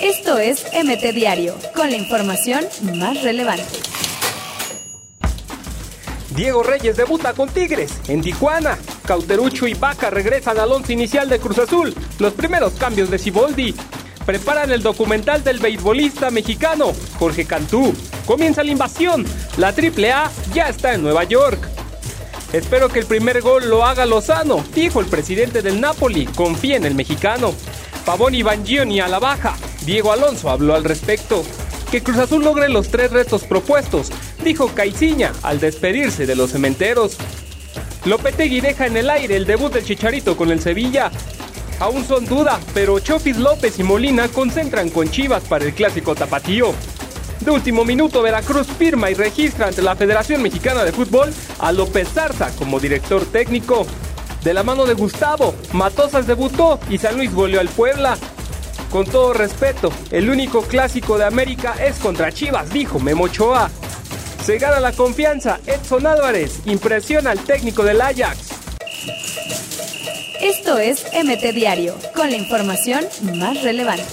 Esto es MT Diario, con la información más relevante. Diego Reyes debuta con Tigres en Tijuana. Cauterucho y Vaca regresan al once inicial de Cruz Azul. Los primeros cambios de Ciboldi. Preparan el documental del beisbolista mexicano Jorge Cantú. Comienza la invasión. La AAA ya está en Nueva York. Espero que el primer gol lo haga Lozano, dijo el presidente del Napoli. Confía en el mexicano. Pavón y Bangioni a la baja. Diego Alonso habló al respecto. Que Cruz Azul logre los tres retos propuestos, dijo Caiciña al despedirse de los cementeros. Lopetegui deja en el aire el debut del Chicharito con el Sevilla. Aún son duda, pero Chofis López y Molina concentran con Chivas para el clásico tapatío. De último minuto, Veracruz firma y registra ante la Federación Mexicana de Fútbol a López Zarza como director técnico. De la mano de Gustavo, Matosas debutó y San Luis goleó al Puebla. Con todo respeto, el único clásico de América es contra Chivas, dijo Memo Ochoa. Se gana la confianza, Edson Álvarez impresiona al técnico del Ajax. Esto es MT Diario, con la información más relevante.